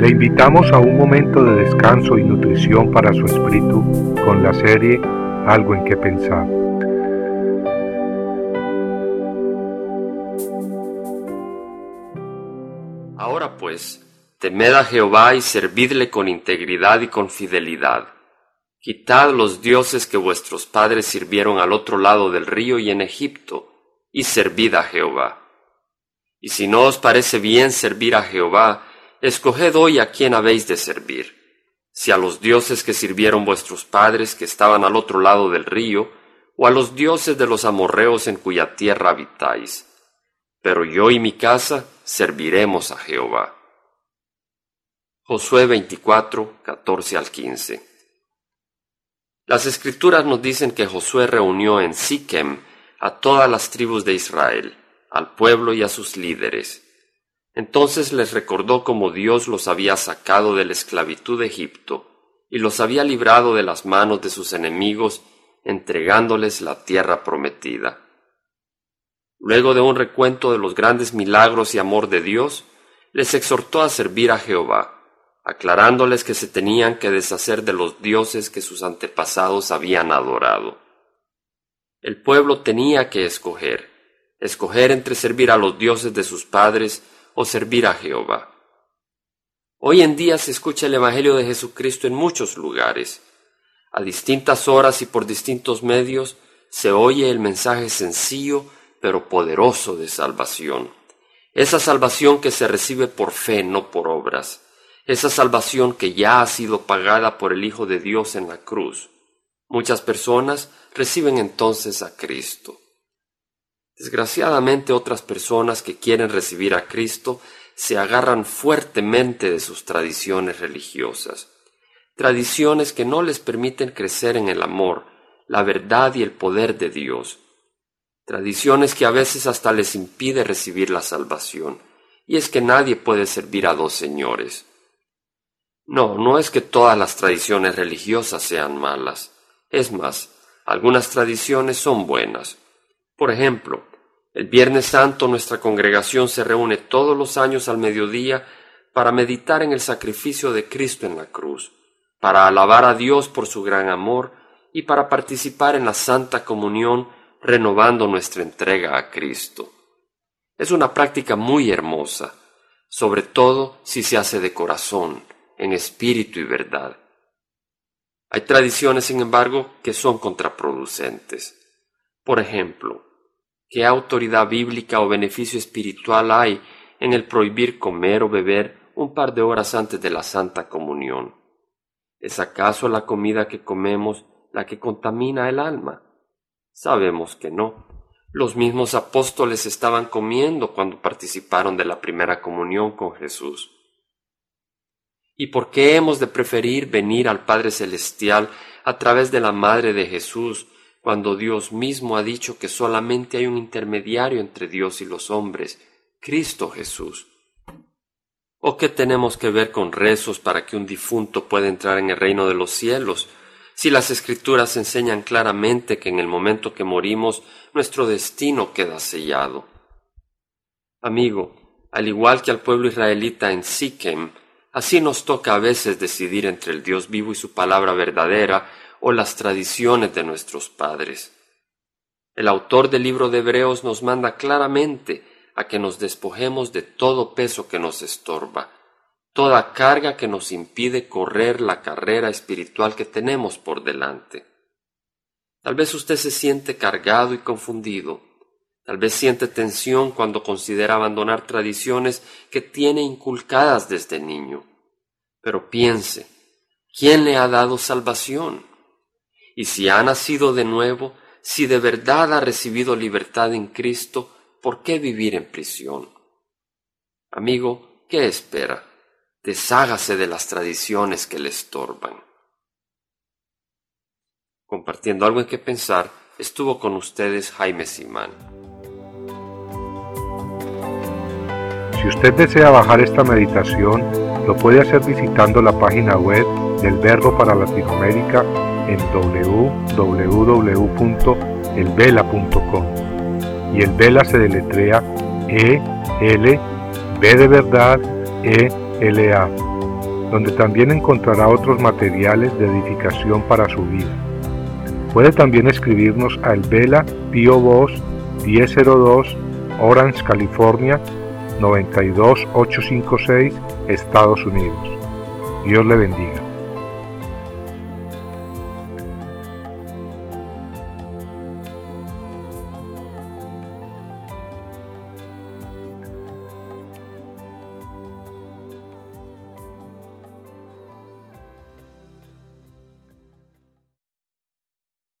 Le invitamos a un momento de descanso y nutrición para su espíritu con la serie Algo en que pensar. Ahora pues, temed a Jehová y servidle con integridad y con fidelidad. Quitad los dioses que vuestros padres sirvieron al otro lado del río y en Egipto, y servid a Jehová. Y si no os parece bien servir a Jehová, escoged hoy a quién habéis de servir, si a los dioses que sirvieron vuestros padres que estaban al otro lado del río, o a los dioses de los amorreos en cuya tierra habitáis. Pero yo y mi casa serviremos a Jehová. Josué 24, 14 al 15. Las escrituras nos dicen que Josué reunió en Siquem a todas las tribus de Israel al pueblo y a sus líderes. Entonces les recordó cómo Dios los había sacado de la esclavitud de Egipto y los había librado de las manos de sus enemigos, entregándoles la tierra prometida. Luego de un recuento de los grandes milagros y amor de Dios, les exhortó a servir a Jehová, aclarándoles que se tenían que deshacer de los dioses que sus antepasados habían adorado. El pueblo tenía que escoger escoger entre servir a los dioses de sus padres o servir a Jehová. Hoy en día se escucha el Evangelio de Jesucristo en muchos lugares. A distintas horas y por distintos medios se oye el mensaje sencillo pero poderoso de salvación. Esa salvación que se recibe por fe, no por obras. Esa salvación que ya ha sido pagada por el Hijo de Dios en la cruz. Muchas personas reciben entonces a Cristo. Desgraciadamente otras personas que quieren recibir a Cristo se agarran fuertemente de sus tradiciones religiosas, tradiciones que no les permiten crecer en el amor, la verdad y el poder de Dios, tradiciones que a veces hasta les impide recibir la salvación, y es que nadie puede servir a dos señores. No, no es que todas las tradiciones religiosas sean malas, es más, algunas tradiciones son buenas. Por ejemplo, el Viernes Santo nuestra congregación se reúne todos los años al mediodía para meditar en el sacrificio de Cristo en la cruz, para alabar a Dios por su gran amor y para participar en la Santa Comunión renovando nuestra entrega a Cristo. Es una práctica muy hermosa, sobre todo si se hace de corazón, en espíritu y verdad. Hay tradiciones, sin embargo, que son contraproducentes. Por ejemplo, ¿Qué autoridad bíblica o beneficio espiritual hay en el prohibir comer o beber un par de horas antes de la Santa Comunión? ¿Es acaso la comida que comemos la que contamina el alma? Sabemos que no. Los mismos apóstoles estaban comiendo cuando participaron de la primera comunión con Jesús. ¿Y por qué hemos de preferir venir al Padre Celestial a través de la Madre de Jesús cuando Dios mismo ha dicho que solamente hay un intermediario entre Dios y los hombres, Cristo Jesús. ¿O qué tenemos que ver con rezos para que un difunto pueda entrar en el reino de los cielos, si las escrituras enseñan claramente que en el momento que morimos nuestro destino queda sellado? Amigo, al igual que al pueblo israelita en Siquem, así nos toca a veces decidir entre el Dios vivo y su palabra verdadera, o las tradiciones de nuestros padres. El autor del libro de Hebreos nos manda claramente a que nos despojemos de todo peso que nos estorba, toda carga que nos impide correr la carrera espiritual que tenemos por delante. Tal vez usted se siente cargado y confundido, tal vez siente tensión cuando considera abandonar tradiciones que tiene inculcadas desde niño. Pero piense, ¿quién le ha dado salvación? Y si ha nacido de nuevo, si de verdad ha recibido libertad en Cristo, ¿por qué vivir en prisión? Amigo, ¿qué espera? Deshágase de las tradiciones que le estorban. Compartiendo algo en que pensar, estuvo con ustedes Jaime Simán. Si usted desea bajar esta meditación, lo puede hacer visitando la página web del Verbo para Latinoamérica en www.elvela.com y el Vela se deletrea E L B de verdad E L A donde también encontrará otros materiales de edificación para su vida. Puede también escribirnos al Vela Pio Box 1002 Orange, California 92856, Estados Unidos. Dios le bendiga.